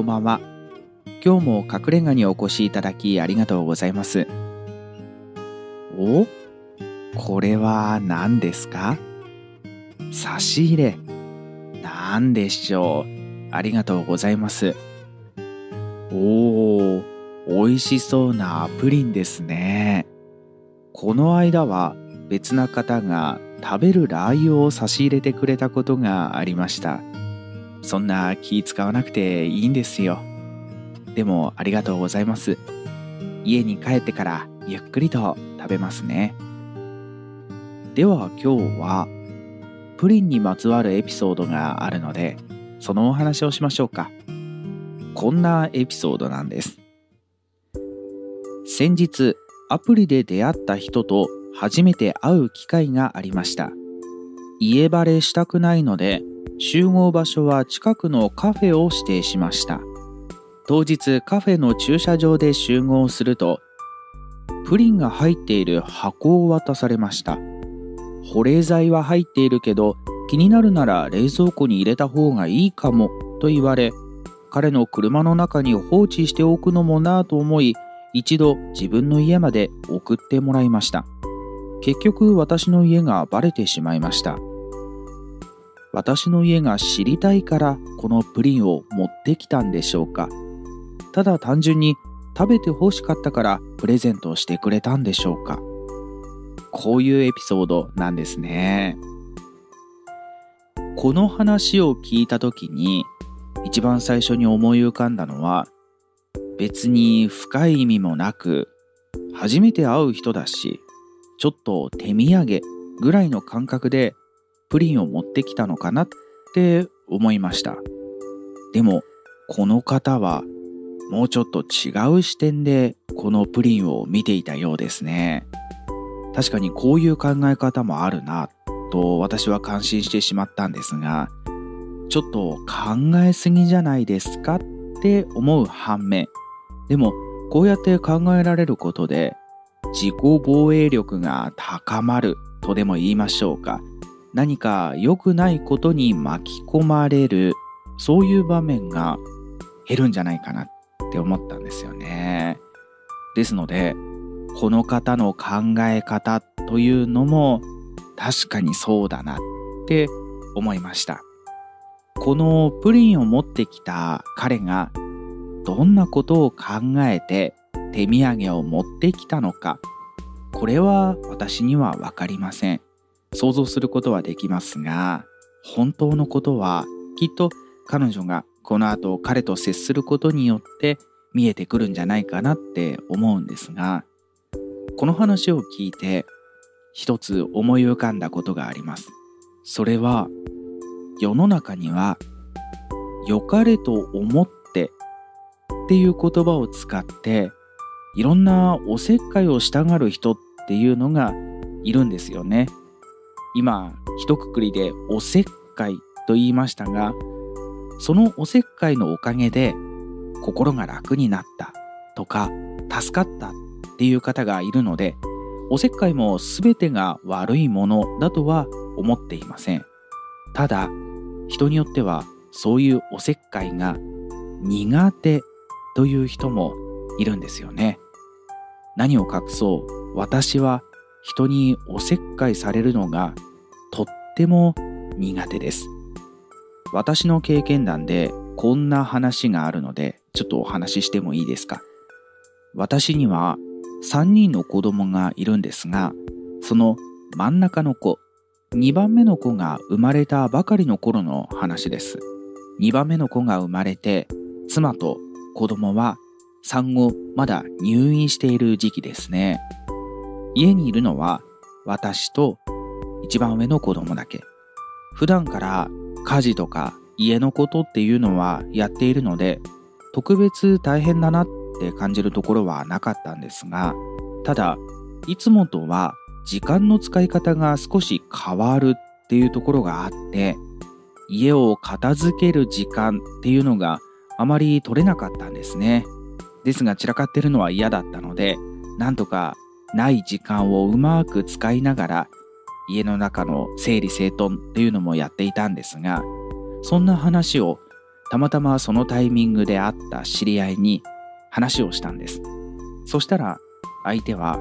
こんばんは。今日も隠れ家にお越しいただきありがとうございます。おこれは何ですか？差し入れ。何でしょう？ありがとうございます。おー、美味しそうなプリンですね。この間は別な方が食べるラー油を差し入れてくれたことがありました。そんな気使わなくていいんですよ。でもありがとうございます。家に帰ってからゆっくりと食べますね。では今日はプリンにまつわるエピソードがあるのでそのお話をしましょうか。こんなエピソードなんです。先日アプリで出会った人と初めて会う機会がありました。家バレしたくないので集合場所は近くのカフェを指定しました。当日カフェの駐車場で集合するとプリンが入っている箱を渡されました。保冷剤は入っているけど気になるなら冷蔵庫に入れた方がいいかもと言われ彼の車の中に放置しておくのもなぁと思い一度自分の家まで送ってもらいました結局私の家がバレてしまいました私の家が知りたいからこのプリンを持ってきたんでしょうか？ただ単純に食べて欲しかったからプレゼントしてくれたんでしょうか？こういうエピソードなんですね。この話を聞いた時に一番最初に思い浮かんだのは別に深い意味もなく初めて会う人だしちょっと手土産ぐらいの感覚でプリンを持ってきたのかなって思いました。でもこの方はもうちょっと違う視点でこのプリンを見ていたようですね。確かにこういう考え方もあるなと私は感心してしまったんですがちょっと考えすぎじゃないですかって思う反面でもこうやって考えられることで自己防衛力が高まるとでも言いましょうか。何か良くないことに巻き込まれるそういう場面が減るんじゃないかなって思ったんですよね。ですのでこの方の考え方というのも確かにそうだなって思いました。このプリンを持ってきた彼がどんなことを考えて手土産を持ってきたのかこれは私には分かりません。想像することはできますが本当のことはきっと彼女がこの後彼と接することによって見えてくるんじゃないかなって思うんですがこの話を聞いて一つ思い浮かんだことがあります。それは世の中には良かれと思ってっていう言葉を使っていろんなおせっかいをしたがる人っていうのがいるんですよね。今一括りでおせっかいと言いましたがそのおせっかいのおかげで心が楽になったとか助かったっていう方がいるのでおせっかいも全てが悪いものだとは思っていません。ただ人によってはそういうおせっかいが苦手という人もいるんですよね。何を隠そう私は人におせっかいされるのがとっても苦手です。私の経験談でこんな話があるのでちょっとお話ししてもいいですか？私には3人の子供がいるんですがその真ん中の子2番目の子が生まれたばかりの頃の話です。2番目の子が生まれて妻と子供は産後まだ入院している時期ですね。家にいるのは私と一番上の子供だけ。普段から家事とか家のことっていうのはやっているので特別大変だなって感じるところはなかったんですがただいつもとは時間の使い方が少し変わるっていうところがあって家を片付ける時間っていうのがあまり取れなかったんですね。ですが散らかってるのは嫌だったのでなんとかない時間をうまく使いながら家の中の整理整頓っていうのもやっていたんですがそんな話をたまたまそのタイミングで会った知り合いに話をしたんです。そしたら相手は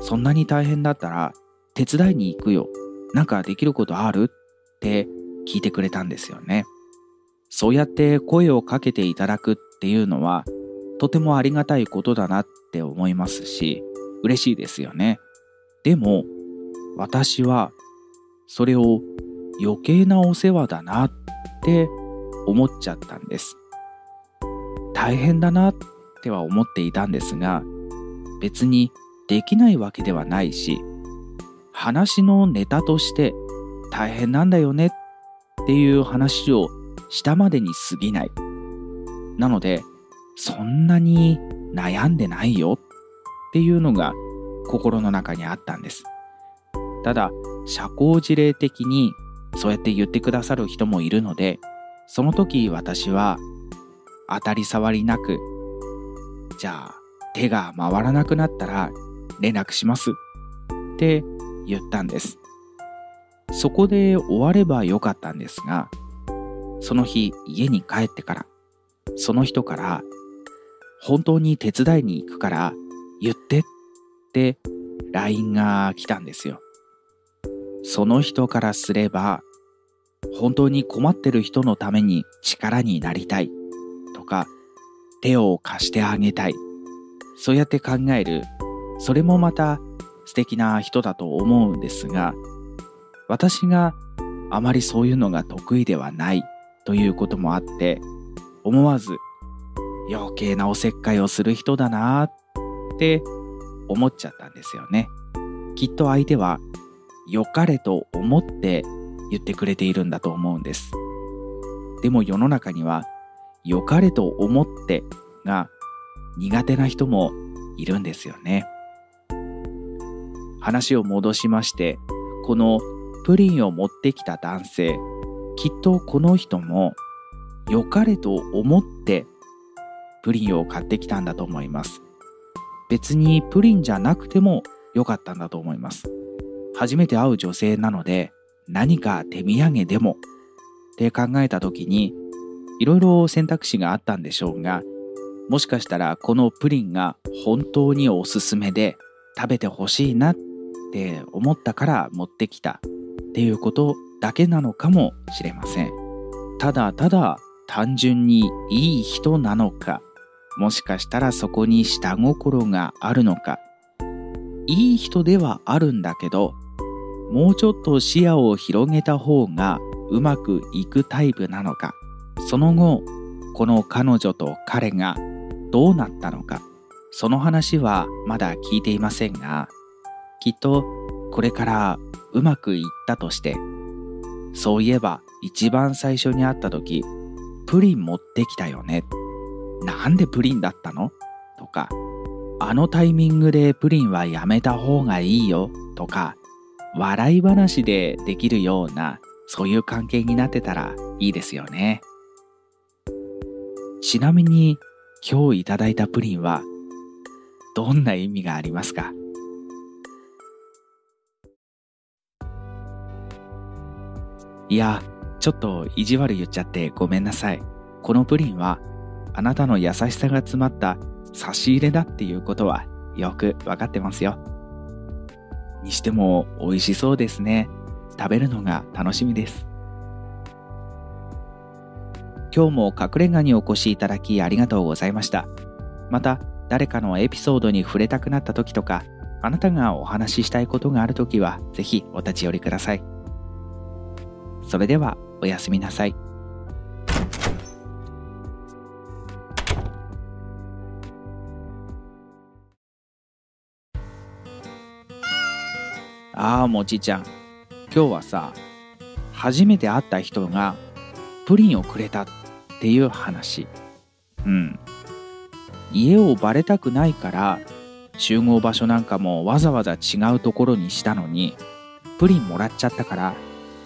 そんなに大変だったら手伝いに行くよ。なんかできることある？って聞いてくれたんですよね。そうやって声をかけていただくっていうのはとてもありがたいことだなって思いますし嬉しいですよね。でも私はそれを余計なお世話だなって思っちゃったんです。大変だなっては思っていたんですが別にできないわけではないし話のネタとして大変なんだよねっていう話をしたまでに過ぎない。なのでそんなに悩んでないよ。っていうのが心の中にあったんです。ただ社交辞令的にそうやって言ってくださる人もいるのでその時私は当たり障りなくじゃあ手が回らなくなったら連絡します。って言ったんです。そこで終わればよかったんですがその日家に帰ってからその人から本当に手伝いに行くから言ってって LINE が来たんですよ。その人からすれば本当に困ってる人のために力になりたいとか手を貸してあげたいそうやって考えるそれもまた素敵な人だと思うんですが私があまりそういうのが得意ではないということもあって思わず余計なおせっかいをする人だなって思っちゃったんですよね。きっと相手は良かれと思って言ってくれているんだと思うんです。でも世の中には良かれと思ってが苦手な人もいるんですよね。話を戻しましてこのプリンを持ってきた男性きっとこの人も良かれと思ってプリンを買ってきたんだと思います。別にプリンじゃなくても良かったんだと思います。初めて会う女性なので何か手土産でも。って考えた時にいろいろ選択肢があったんでしょうがもしかしたらこのプリンが本当におすすめで食べてほしいなって思ったから持ってきた。っていうことだけなのかもしれません。ただただ単純にいい人なのか。もしかしたらそこに下心があるのか。いい人ではあるんだけどもうちょっと視野を広げた方がうまくいくタイプなのか。その後この彼女と彼がどうなったのか。その話はまだ聞いていませんがきっとこれからうまくいったとしてそういえば一番最初に会った時プリン持ってきたよね。なんでプリンだったの？とかあのタイミングでプリンはやめた方がいいよ？とか笑い話でできるようなそういう関係になってたらいいですよね。ちなみに今日いただいたプリンはどんな意味がありますか？いやちょっと意地悪言っちゃってごめんなさい。このプリンはあなたの優しさが詰まった差し入れだっていうことはよくわかってますよにしても美味しそうですね。食べるのが楽しみです。今日も隠れ家にお越しいただきありがとうございました。また、誰かのエピソードに触れたくなった時とか、あなたがお話ししたいことがある時は、ぜひお立ち寄りください。それでは、おやすみなさい。ああ、もちちゃん。今日はさ、初めて会った人がプリンをくれたっていう話。うん。家をバレたくないから集合場所なんかもわざわざ違うところにしたのにプリンもらっちゃったから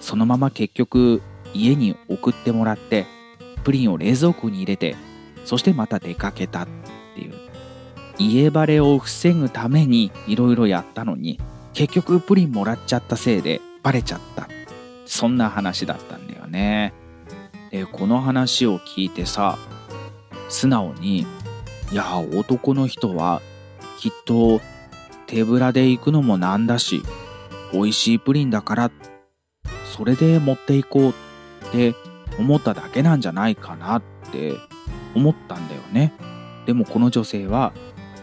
そのまま結局家に送ってもらってプリンを冷蔵庫に入れてそしてまた出かけたっていう家バレを防ぐためにいろいろやったのに結局プリンもらっちゃったせいでバレちゃった。そんな話だったんだよね。でこの話を聞いてさ素直にいや男の人はきっと手ぶらで行くのもなんだし美味しいプリンだからそれで持っていこうって思っただけなんじゃないかなって思ったんだよね。でもこの女性は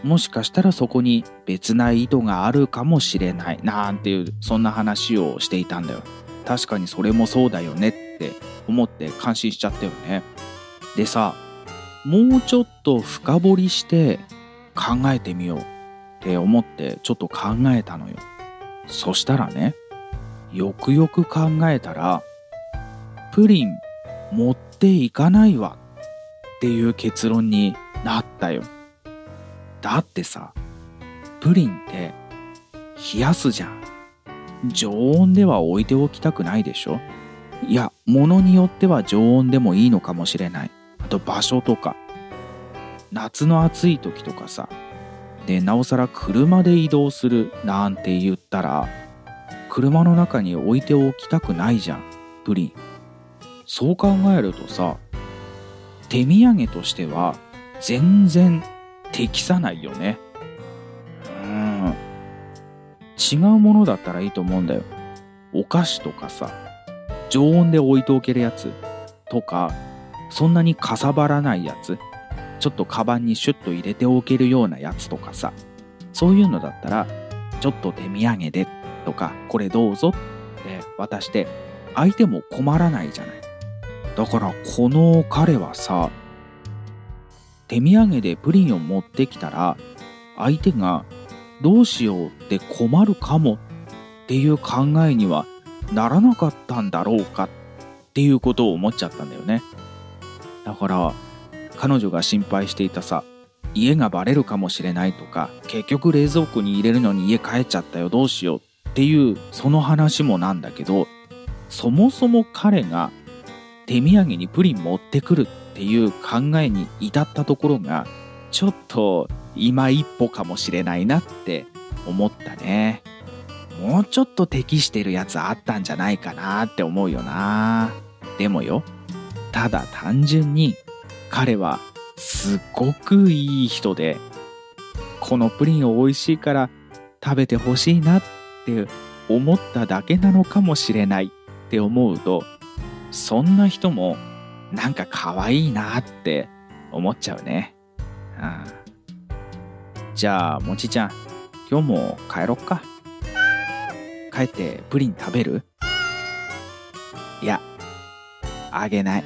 もしかしたらそこに別な意図があるかもしれないなんていうそんな話をしていたんだよ。確かにそれもそうだよねって思って感心しちゃったよね。でさもうちょっと深掘りして考えてみようって思ってちょっと考えたのよ。そしたらねよくよく考えたらプリン持っていかないわっていう結論になったよ。だってさプリンって冷やすじゃん。常温では置いておきたくないでしょ？いや物によっては常温でもいいのかもしれない。あと場所とか。夏の暑い時とかさ。でなおさら車で移動するなんて言ったら車の中に置いておきたくないじゃんプリン。そう考えるとさ手土産としては全然適さないよね。うん。違うものだったらいいと思うんだよ。お菓子とかさ、常温で置いておけるやつとか、そんなにかさばらないやつ、ちょっとカバンにシュッと入れておけるようなやつとかさ、そういうのだったら、ちょっと手土産でとか、これどうぞって渡して、相手も困らないじゃない。だからこの彼はさ、手土産でプリンを持ってきたら相手がどうしようって困るかもっていう考えにはならなかったんだろうかっていうことを思っちゃったんだよね。だから彼女が心配していたさ家がバレるかもしれないとか結局冷蔵庫に入れるのに家帰っちゃったよどうしようっていうその話もなんだけどそもそも彼が手土産にプリン持ってくるっていう考えに至ったところがちょっと今一歩かもしれないなって思ったね。もうちょっと適してるやつあったんじゃないかなって思うよな。でもよただ単純に彼はすっごくいい人でこのプリンを美味しいから食べてほしいなって思っただけなのかもしれないって思うとそんな人もなんか可愛いなって思っちゃうね。うん、じゃあ、もちちゃん、今日も帰ろっか。帰ってプリン食べる？いや、あげない。